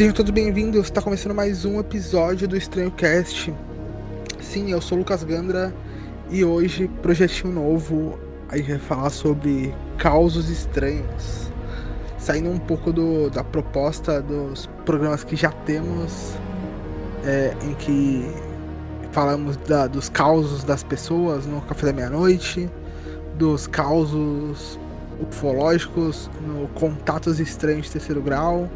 Sejam todos bem-vindos, está começando mais um episódio do Estranho Cast. Sim, eu sou o Lucas Gandra e hoje, projetinho novo, a gente vai falar sobre causos estranhos. Saindo um pouco do, da proposta dos programas que já temos, é, em que falamos da, dos causos das pessoas no Café da Meia-Noite, dos causos ufológicos no Contatos Estranhos de Terceiro Grau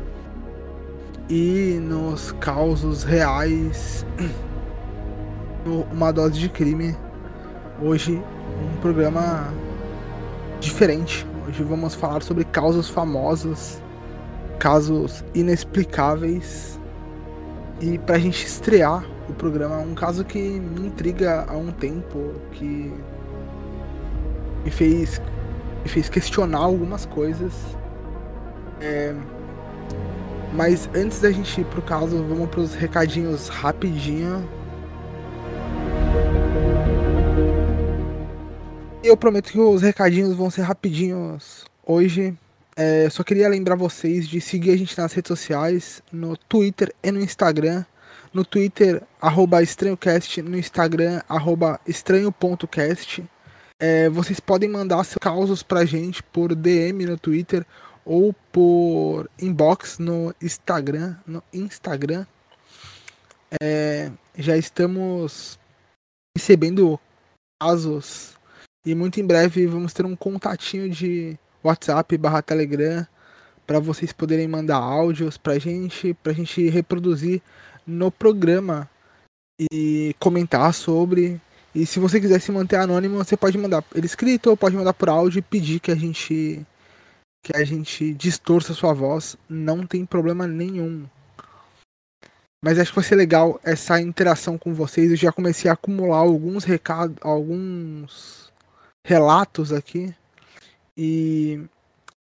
e nos causos reais Uma Dose de Crime. Hoje um programa diferente. Hoje vamos falar sobre causos famosos, casos inexplicáveis. E pra gente estrear o programa, um caso que me intriga há um tempo, que me fez, me fez questionar algumas coisas. É, mas antes da gente ir pro caso, vamos pros recadinhos rapidinho. Eu prometo que os recadinhos vão ser rapidinhos hoje. É, só queria lembrar vocês de seguir a gente nas redes sociais, no Twitter e no Instagram. No Twitter, arroba estranhocast, no Instagram, arroba estranho.cast. É, vocês podem mandar seus causos pra gente por DM no Twitter ou por inbox no Instagram, no Instagram. É, já estamos recebendo casos e muito em breve vamos ter um contatinho de WhatsApp barra Telegram para vocês poderem mandar áudios pra gente, pra gente reproduzir no programa e comentar sobre. E se você quiser se manter anônimo, você pode mandar ele escrito ou pode mandar por áudio e pedir que a gente que a gente distorça sua voz, não tem problema nenhum. Mas acho que vai ser legal essa interação com vocês. Eu já comecei a acumular alguns recados, alguns relatos aqui. E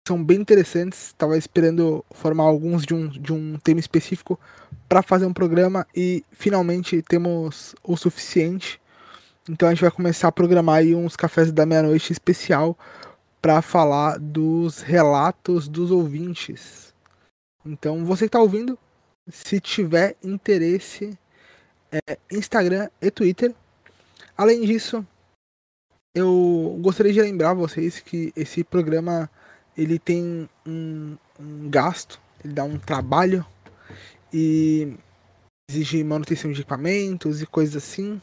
são bem interessantes. Estava esperando formar alguns de um, de um tema específico para fazer um programa e finalmente temos o suficiente. Então a gente vai começar a programar aí uns cafés da meia-noite especial para falar dos relatos dos ouvintes. Então, você que está ouvindo, se tiver interesse, é Instagram e Twitter. Além disso, eu gostaria de lembrar vocês que esse programa ele tem um, um gasto, ele dá um trabalho e exige manutenção de equipamentos e coisas assim.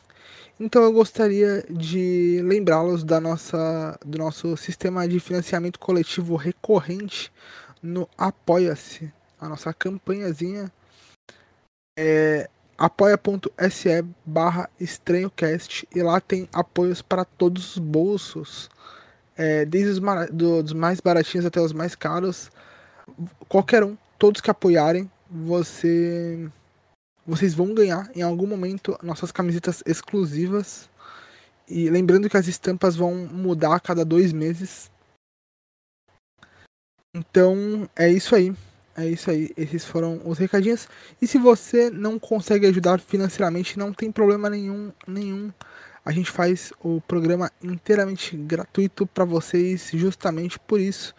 Então eu gostaria de lembrá-los da nossa, do nosso sistema de financiamento coletivo recorrente no Apoia-se, a nossa campanhazinha é apoia.se barra estranhocast e lá tem apoios para todos os bolsos, é, desde os do, dos mais baratinhos até os mais caros. Qualquer um, todos que apoiarem, você vocês vão ganhar em algum momento nossas camisetas exclusivas. E lembrando que as estampas vão mudar a cada dois meses. Então é isso aí. É isso aí. Esses foram os recadinhos. E se você não consegue ajudar financeiramente, não tem problema nenhum. nenhum. A gente faz o programa inteiramente gratuito para vocês, justamente por isso.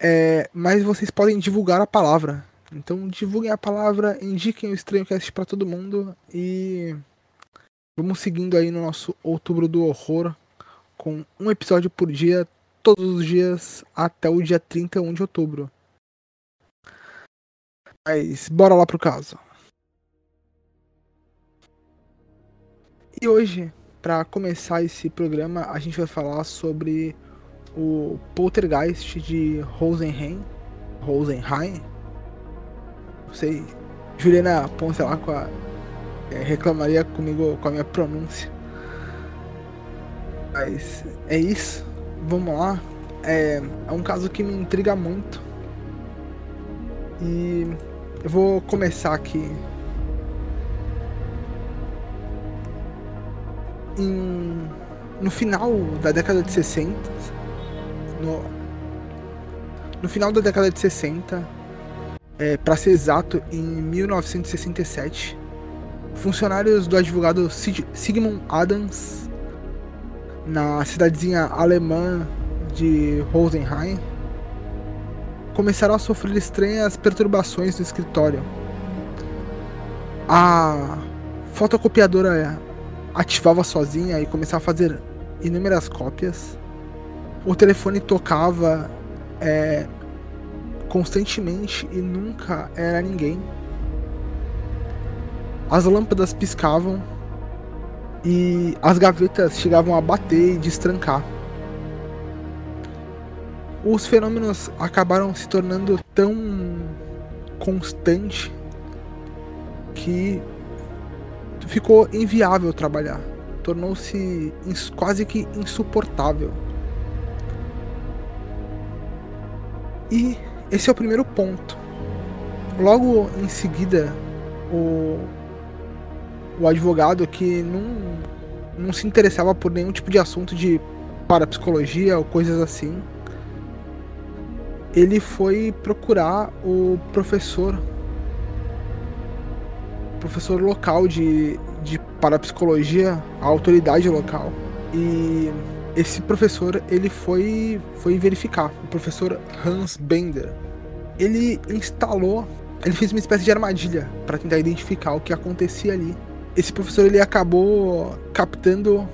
É, mas vocês podem divulgar a palavra. Então divulguem a palavra, indiquem o Estranho Cast para todo mundo e vamos seguindo aí no nosso Outubro do Horror com um episódio por dia, todos os dias até o dia 31 de outubro. Mas bora lá pro caso. E hoje, para começar esse programa, a gente vai falar sobre o Poltergeist de Rosenheim, Rosenheim, sei. Juliana Ponce lá com a, é, reclamaria comigo com a minha pronúncia. Mas é isso. Vamos lá. É, é um caso que me intriga muito. E eu vou começar aqui. Em, no final da década de 60, no, no final da década de 60, é, para ser exato, em 1967, funcionários do advogado Sigmund Adams, na cidadezinha alemã de Rosenheim, começaram a sofrer estranhas perturbações no escritório. A fotocopiadora ativava sozinha e começava a fazer inúmeras cópias. O telefone tocava é, constantemente e nunca era ninguém. As lâmpadas piscavam e as gavetas chegavam a bater e destrancar. Os fenômenos acabaram se tornando tão constante que ficou inviável trabalhar. Tornou-se quase que insuportável. E esse é o primeiro ponto. Logo em seguida, o, o advogado que não, não se interessava por nenhum tipo de assunto de parapsicologia ou coisas assim, ele foi procurar o professor professor local de, de parapsicologia, a autoridade local. E esse professor ele foi foi verificar, o professor Hans Bender. Ele instalou, ele fez uma espécie de armadilha para tentar identificar o que acontecia ali. Esse professor ele acabou captando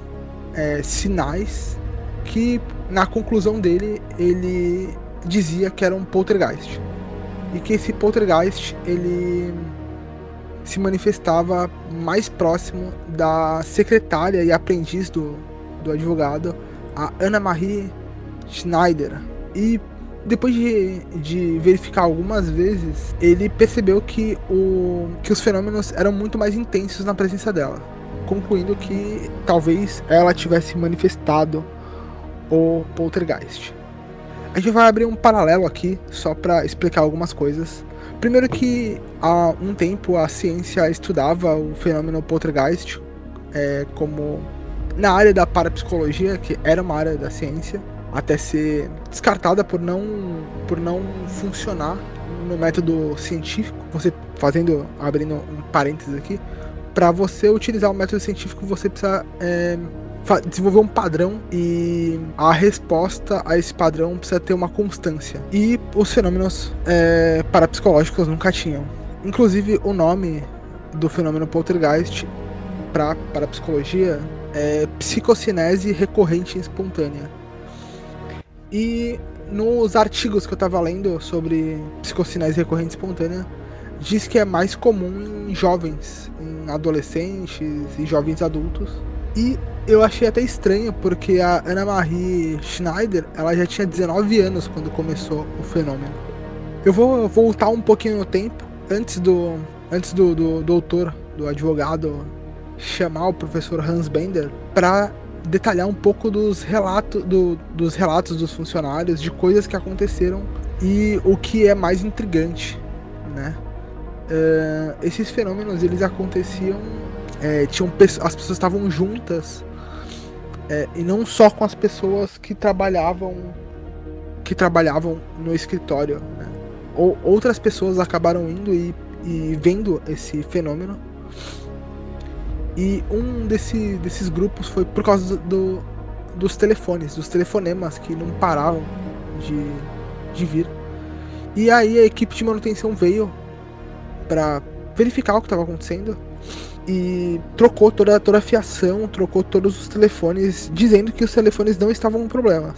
é, sinais que na conclusão dele ele dizia que era um poltergeist e que esse poltergeist ele se manifestava mais próximo da secretária e aprendiz do, do advogado, a Ana Marie Schneider. E depois de, de, verificar algumas vezes, ele percebeu que, o, que os fenômenos eram muito mais intensos na presença dela, concluindo que talvez ela tivesse manifestado o poltergeist. A gente vai abrir um paralelo aqui só para explicar algumas coisas. Primeiro que há um tempo a ciência estudava o fenômeno poltergeist é, como na área da parapsicologia, que era uma área da ciência, até ser descartada por não, por não funcionar no método científico. Você fazendo, abrindo um parênteses aqui, para você utilizar o método científico você precisa é, desenvolver um padrão e a resposta a esse padrão precisa ter uma constância. E os fenômenos é, parapsicológicos nunca tinham. Inclusive, o nome do fenômeno poltergeist para parapsicologia é psicocinese recorrente espontânea. E nos artigos que eu estava lendo sobre psicocinese recorrente espontânea, diz que é mais comum em jovens, em adolescentes e jovens adultos. E eu achei até estranho, porque a Ana Marie Schneider, ela já tinha 19 anos quando começou o fenômeno. Eu vou voltar um pouquinho no tempo, antes do antes do, do doutor, do advogado, chamar o professor Hans Bender para detalhar um pouco dos relatos, do, dos relatos dos funcionários, de coisas que aconteceram e o que é mais intrigante, né? Uh, esses fenômenos eles aconteciam, é, tinham as pessoas estavam juntas é, e não só com as pessoas que trabalhavam que trabalhavam no escritório. Né? Ou, outras pessoas acabaram indo e, e vendo esse fenômeno. E um desse, desses grupos foi por causa do, do, dos telefones, dos telefonemas que não paravam de, de vir. E aí a equipe de manutenção veio para verificar o que estava acontecendo e trocou toda, toda a fiação, trocou todos os telefones, dizendo que os telefones não estavam com problemas.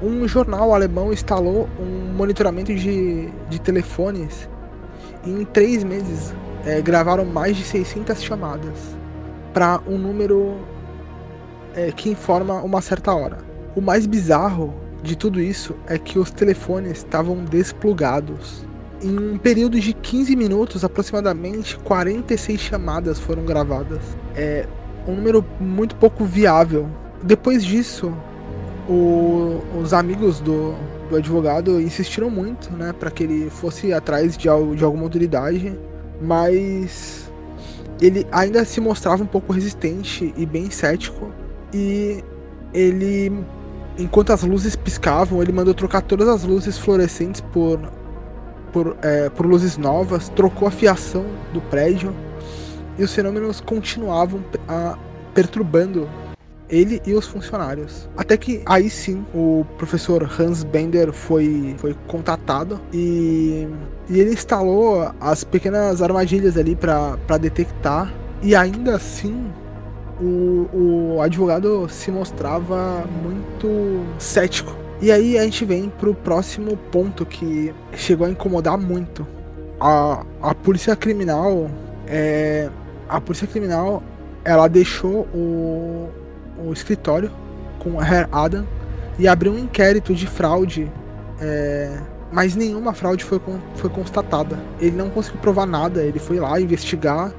Um jornal alemão instalou um monitoramento de, de telefones e em três meses é, gravaram mais de 600 chamadas para um número é, que informa uma certa hora. O mais bizarro de tudo isso é que os telefones estavam desplugados em um período de 15 minutos, aproximadamente 46 chamadas foram gravadas. É um número muito pouco viável. Depois disso, o, os amigos do, do advogado insistiram muito, né, para que ele fosse atrás de, de alguma autoridade, mas ele ainda se mostrava um pouco resistente e bem cético. E ele, enquanto as luzes piscavam, ele mandou trocar todas as luzes fluorescentes por por, é, por luzes novas, trocou a fiação do prédio e os fenômenos continuavam a, perturbando ele e os funcionários. Até que aí sim o professor Hans Bender foi, foi contatado e, e ele instalou as pequenas armadilhas ali para detectar. E ainda assim o, o advogado se mostrava muito cético. E aí a gente vem pro próximo ponto que chegou a incomodar muito. A, a polícia criminal é, a polícia criminal ela deixou o, o escritório com Herr Adam e abriu um inquérito de fraude, é, mas nenhuma fraude foi, foi constatada. Ele não conseguiu provar nada, ele foi lá investigar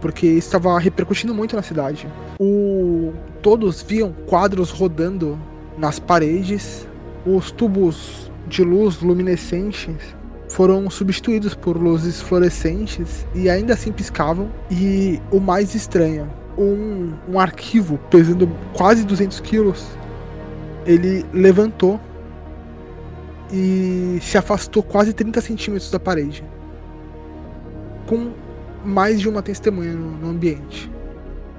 porque estava repercutindo muito na cidade. O, todos viam quadros rodando nas paredes, os tubos de luz luminescentes foram substituídos por luzes fluorescentes e ainda assim piscavam. E o mais estranho, um, um arquivo pesando quase 200 quilos, ele levantou e se afastou quase 30 centímetros da parede, com mais de uma testemunha no, no ambiente.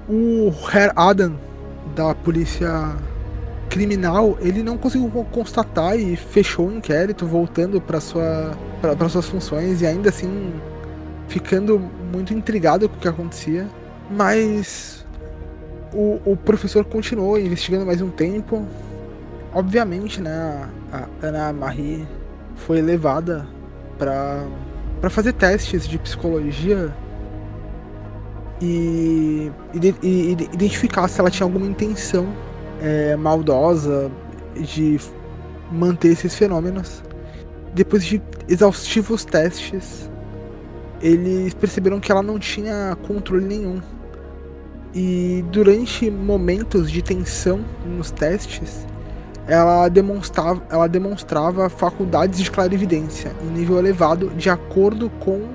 O Herr Adam, da polícia criminal, ele não conseguiu constatar e fechou o inquérito, voltando para sua suas funções e ainda assim ficando muito intrigado com o que acontecia. Mas o, o professor continuou investigando mais um tempo. Obviamente, né, a Ana Marie foi levada para para fazer testes de psicologia e, e, e, identificar se ela tinha alguma intenção é, maldosa de manter esses fenômenos. Depois de exaustivos testes, eles perceberam que ela não tinha controle nenhum. E durante momentos de tensão nos testes, ela demonstrava, ela demonstrava faculdades de clarividência em nível elevado, de acordo com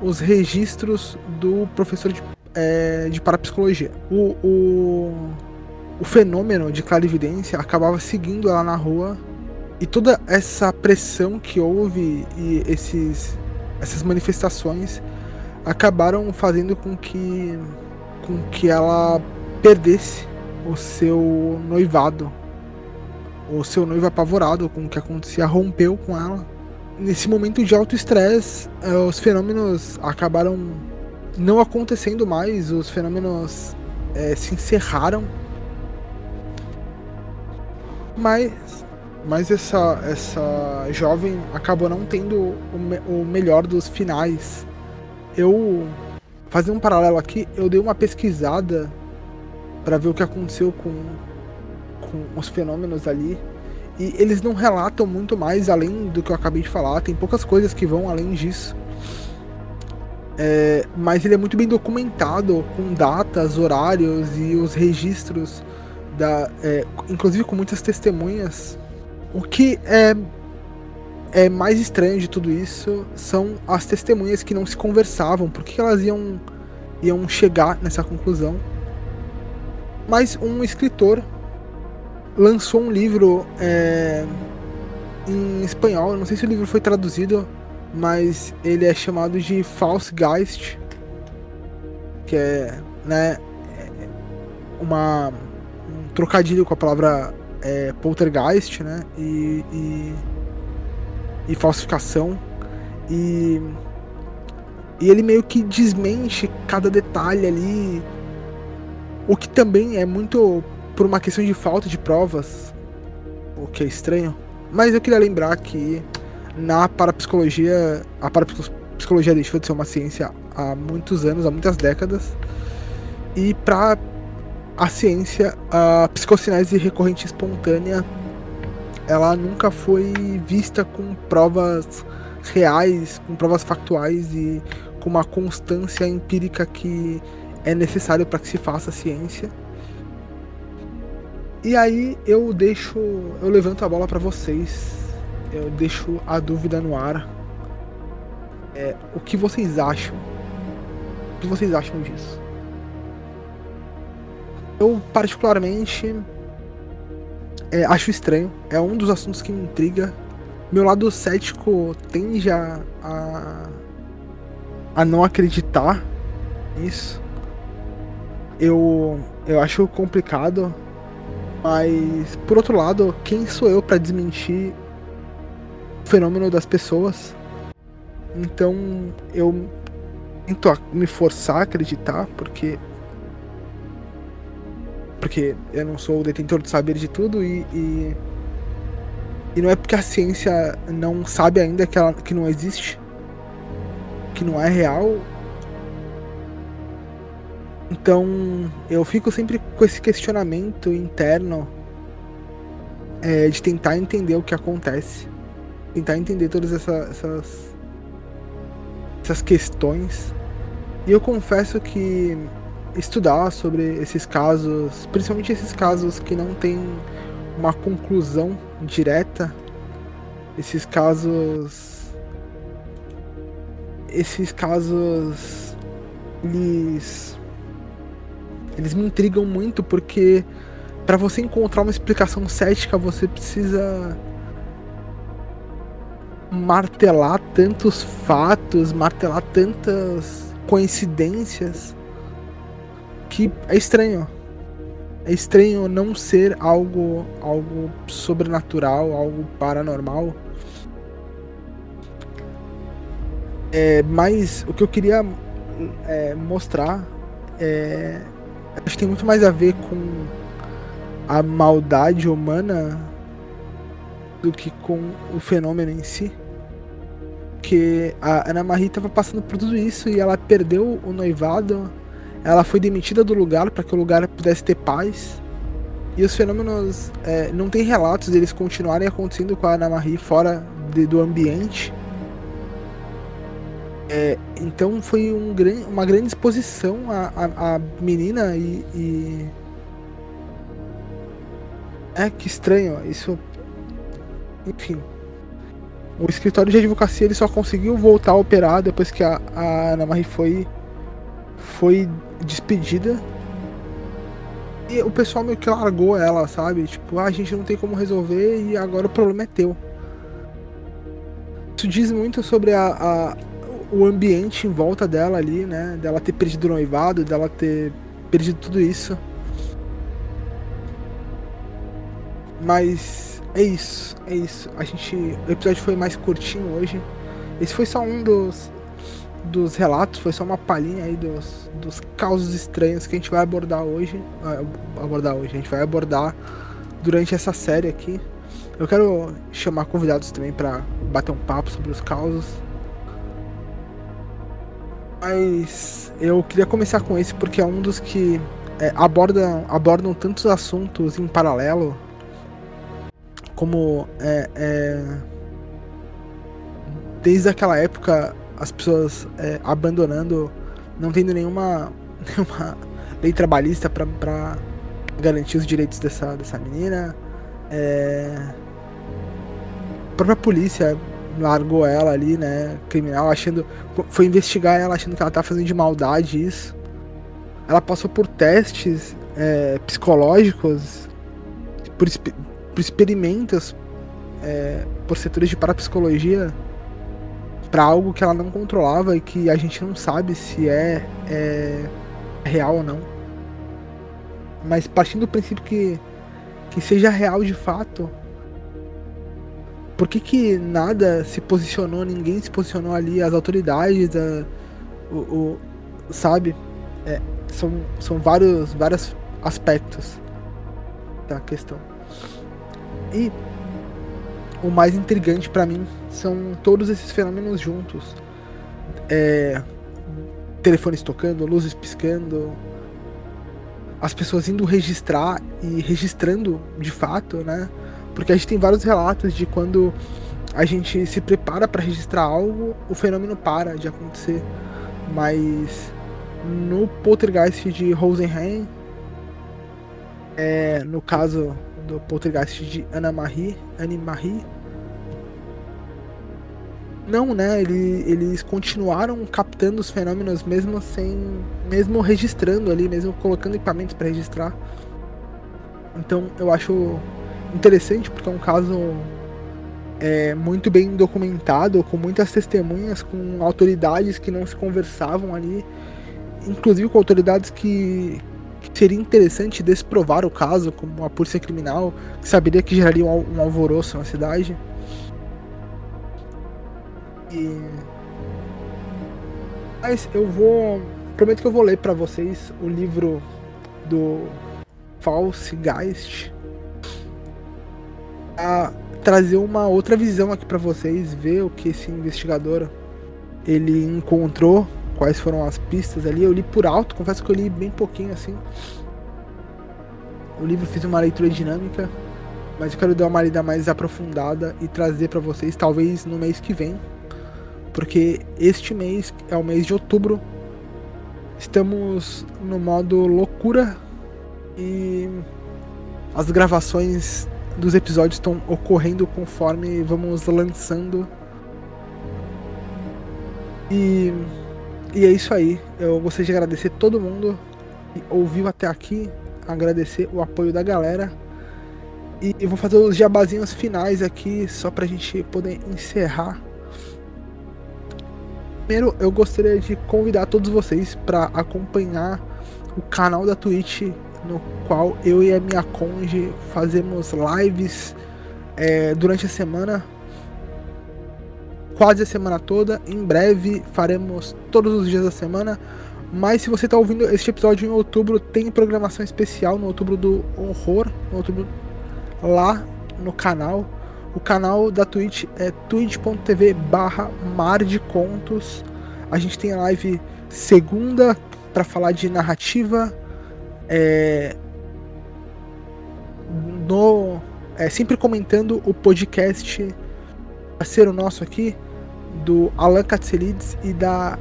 os registros do professor de, é, de parapsicologia. O, o, o fenômeno de clarividência acabava seguindo ela na rua e toda essa pressão que houve e esses, essas manifestações acabaram fazendo com que, com que ela perdesse o seu noivado. O seu noivo apavorado com o que acontecia, rompeu com ela. Nesse momento de alto estresse, eh, os fenômenos acabaram não acontecendo mais, os fenômenos é, se encerraram mas, mas essa, essa jovem acabou não tendo o, me, o melhor dos finais. Eu, fazendo um paralelo aqui, eu dei uma pesquisada para ver o que aconteceu com, com os fenômenos ali. E eles não relatam muito mais além do que eu acabei de falar. Tem poucas coisas que vão além disso. É, mas ele é muito bem documentado, com datas, horários e os registros da, é, inclusive com muitas testemunhas. O que é, é mais estranho de tudo isso são as testemunhas que não se conversavam. Por que elas iam, iam chegar nessa conclusão? Mas um escritor lançou um livro é, em espanhol. Eu não sei se o livro foi traduzido, mas ele é chamado de False Geist, que é, né, uma trocadilho com a palavra é, poltergeist, né? E, e, e, falsificação. E, e ele meio que desmente cada detalhe ali. O que também é muito por uma questão de falta de provas, o que é estranho. Mas eu queria lembrar que na parapsicologia, a parapsicologia deixou de ser uma ciência há muitos anos, há muitas décadas. E para a ciência, a psicocinese recorrente espontânea, ela nunca foi vista com provas reais, com provas factuais e com uma constância empírica que é necessário para que se faça ciência. E aí eu deixo, eu levanto a bola para vocês, eu deixo a dúvida no ar. É, o que vocês acham? O que vocês acham disso? Eu, particularmente, é, acho estranho. É um dos assuntos que me intriga. Meu lado cético tende a, a, a não acreditar nisso. Eu, eu acho complicado Mas, por outro lado, quem sou eu para desmentir o fenômeno das pessoas? Então, eu tento me forçar a acreditar, porque porque eu não sou o detentor do saber de tudo e, e, e não é porque a ciência não sabe ainda que, ela, que não existe, que não é real. Então eu fico sempre com esse questionamento interno é, de tentar entender o que acontece, tentar entender todas essa, essas essas questões. E eu confesso que estudar sobre esses casos, principalmente esses casos que não tem uma conclusão direta, esses casos esses casos eles eles me intrigam muito porque para você encontrar uma explicação cética você precisa martelar tantos fatos, martelar tantas coincidências que é estranho. É estranho não ser algo algo sobrenatural, algo paranormal. É, mas o que eu queria é, mostrar é, acho que tem muito mais a ver com a maldade humana do que com o fenômeno em si. Que a Ana Marie estava passando por tudo isso e ela perdeu o noivado, ela foi demitida do lugar para que o lugar pudesse ter paz. E os fenômenos é, não tem relatos deles continuarem acontecendo com a Ana Marie fora de, do ambiente. É, então foi um, uma grande exposição a, a, a menina e, e, É que estranho, isso enfim. O escritório de advocacia ele só conseguiu voltar a operar depois que a, a Ana Marie foi, foi despedida. E o pessoal meio que largou ela, sabe? Tipo, ah, a gente não tem como resolver e agora o problema é teu. Isso diz muito sobre a, a o ambiente em volta dela ali, né? Dela ter perdido o noivado, dela ter perdido tudo isso. Mas é isso, é isso. A gente. O episódio foi mais curtinho hoje. Esse foi só um dos, dos relatos, foi só uma palhinha aí dos, dos causos estranhos que a gente vai abordar hoje. Abordar hoje, a gente vai abordar durante essa série aqui. Eu quero chamar convidados também para bater um papo sobre os causos. Mas eu queria começar com esse porque é um dos que é, abordam, abordam tantos assuntos em paralelo como é, é, desde aquela época as pessoas é, abandonando, não tendo nenhuma, nenhuma lei trabalhista para garantir os direitos dessa, dessa menina. É, a própria polícia largou ela ali, né, criminal, achando, foi investigar ela achando que ela tá fazendo de maldade isso. Ela passou por testes é, psicológicos, por, por experimentos é, por setores de parapsicologia para algo que ela não controlava e que a gente não sabe se é, é real ou não. Mas partindo do princípio que, que seja real de fato, por que, que nada se posicionou, ninguém se posicionou ali, as autoridades, a, o, o, sabe? É, são, são vários, vários aspectos da questão. E o mais intrigante para mim são todos esses fenômenos juntos. É, telefones tocando, luzes piscando, as pessoas indo registrar e registrando de fato, né? Porque a gente tem vários relatos de quando a gente se prepara para registrar algo, o fenômeno para de acontecer. Mas no poltergeist de Rosenheim, é, no caso do poltergeist de Anna Marie, Anne Marie. Não, né? Ele, eles continuaram captando os fenômenos mesmo sem, mesmo registrando ali, mesmo colocando equipamentos para registrar. Então eu acho interessante porque é um caso é, muito bem documentado, com muitas testemunhas, com autoridades que não se conversavam ali, inclusive com autoridades que, que seria interessante desprovar o caso como uma polícia criminal, que saberia que geraria um, um alvoroço na cidade. E... Mas eu vou. Prometo que eu vou ler para vocês o livro do Falsegeist. A trazer uma outra visão aqui para vocês, ver o que esse investigador ele encontrou, quais foram as pistas ali. Eu li por alto, confesso que eu li bem pouquinho assim. O livro fiz uma leitura dinâmica, mas eu quero dar uma lida mais aprofundada e trazer para vocês, talvez no mês que vem, porque este mês é o mês de outubro. Estamos no modo loucura e as gravações dos episódios estão ocorrendo conforme vamos lançando. E, e é isso aí. Eu gostaria de agradecer todo mundo que ouviu até aqui, agradecer o apoio da galera. E eu vou fazer os jabazinhos finais aqui, só pra gente poder encerrar. Primeiro, eu gostaria de convidar todos vocês para acompanhar o canal da Twitch no qual eu e a minha conge fazemos lives é, durante a semana, quase a semana toda. Em breve faremos todos os dias da semana. Mas se você está ouvindo este episódio em outubro, tem programação especial no outubro do horror, no outubro lá no canal. O canal da Twitch é twitch.tv barra mar de contos. A gente tem a live segunda para falar de narrativa, é, no, é, sempre comentando o podcast parceiro nosso aqui, do Alan Katselides e da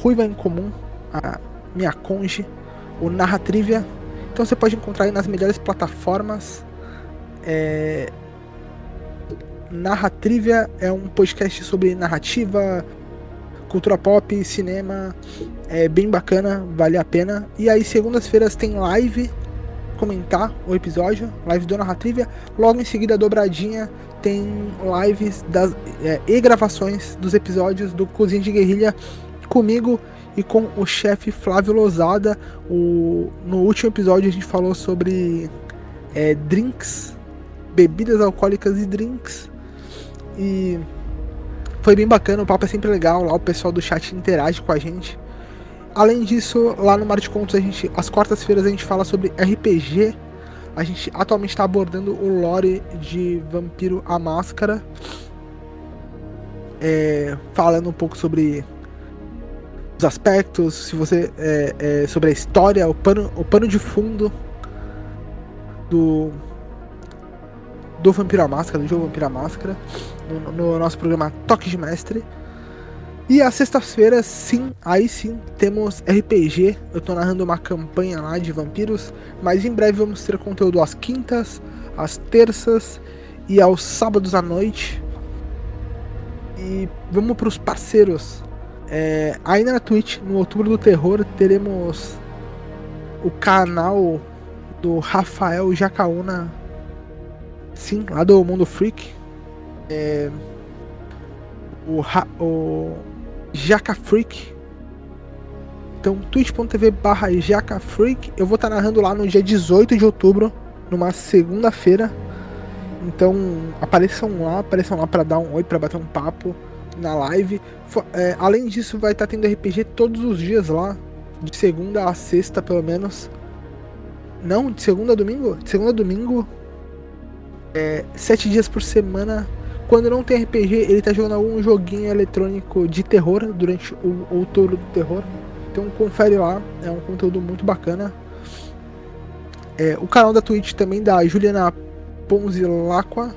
Ruiva em Comum, a minha conge, o Narra Trivia. Então você pode encontrar aí nas melhores plataformas. É... Narra Trivia é um podcast sobre narrativa, cultura pop, cinema, é bem bacana, vale a pena. E aí, segundas-feiras tem live, comentar o episódio, live do Narratrivia. Logo em seguida, dobradinha, tem lives das, é, e gravações dos episódios do Cozinha de Guerrilha comigo e com o chefe Flávio Lozada. O, no último episódio a gente falou sobre é, drinks, bebidas alcoólicas e drinks. E foi bem bacana, o papo é sempre legal, lá o pessoal do chat interage com a gente. Além disso, lá no Mar de Contos, a gente, às quartas-feiras a gente fala sobre RPG. A gente atualmente está abordando o lore de Vampiro a Máscara. É, falando um pouco sobre os aspectos, se você é, é, sobre a história, o pano, o pano de fundo do do Vampiro a Máscara, do jogo Vampiro a Máscara, no, no nosso programa Toque de Mestre. E às sextas-feiras, sim, aí sim, temos RPG. Eu tô narrando uma campanha lá de vampiros, mas em breve vamos ter conteúdo às quintas, às terças e aos sábados à noite. E vamos para os parceiros. É, ainda na Twitch, no Outubro do Terror, teremos o canal do Rafael Jacaúna Sim, lá do Mundo Freak. É, o, o Jaca Freak. Então, twitch.tv barra Jaca Freak. Eu vou estar tá narrando lá no dia 18 de outubro, numa segunda-feira. Então, apareçam lá, apareçam lá para dar um oi, para bater um papo na live. É, além disso, vai estar tá tendo RPG todos os dias lá, de segunda a sexta, pelo menos. Não, de segunda a domingo? De segunda a domingo, é, sete dias por semana. Quando não tem RPG, ele tá jogando algum joguinho eletrônico de terror durante o outubro do terror. Então confere lá, é um conteúdo muito bacana. É, o canal da Twitch também da Juliana Ponzilacqua.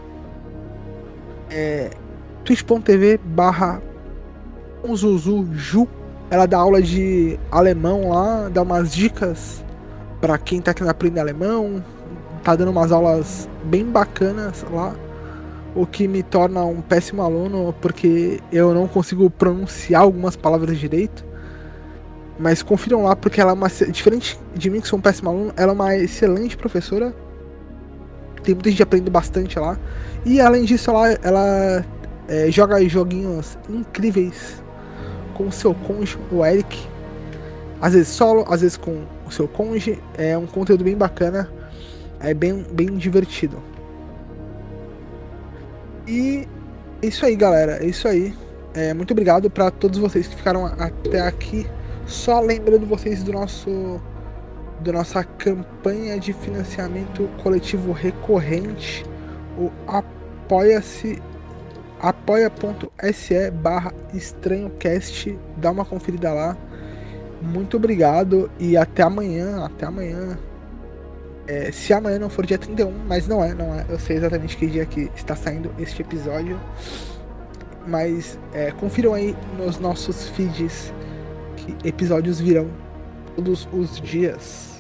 É, twitch.tv barra Ju. Ela dá aula de alemão lá, dá umas dicas para quem tá querendo aprender alemão, tá dando umas aulas bem bacanas lá, o que me torna um péssimo aluno porque eu não consigo pronunciar algumas palavras direito. Mas confiram lá porque ela é uma diferente de mim que sou um péssimo aluno, ela é uma excelente professora. Tem muita gente aprendendo bastante lá. E além disso, ela, ela é, joga joguinhos incríveis com o seu cônjuge, o Eric. Às vezes solo, às vezes com o seu cônjuge. É um conteúdo bem bacana, é bem, bem divertido. E é isso aí, galera. É isso aí. É, muito obrigado para todos vocês que ficaram até aqui. Só lembrando vocês do nosso da nossa campanha de financiamento coletivo recorrente, o apoia-se apoia.se barra estranhocast, dá uma conferida lá. Muito obrigado e até amanhã, até amanhã. É, se amanhã não for dia 31, mas não é, não é. Eu sei exatamente que dia que está saindo este episódio. Mas é, confiram aí nos nossos feeds que episódios virão todos os dias.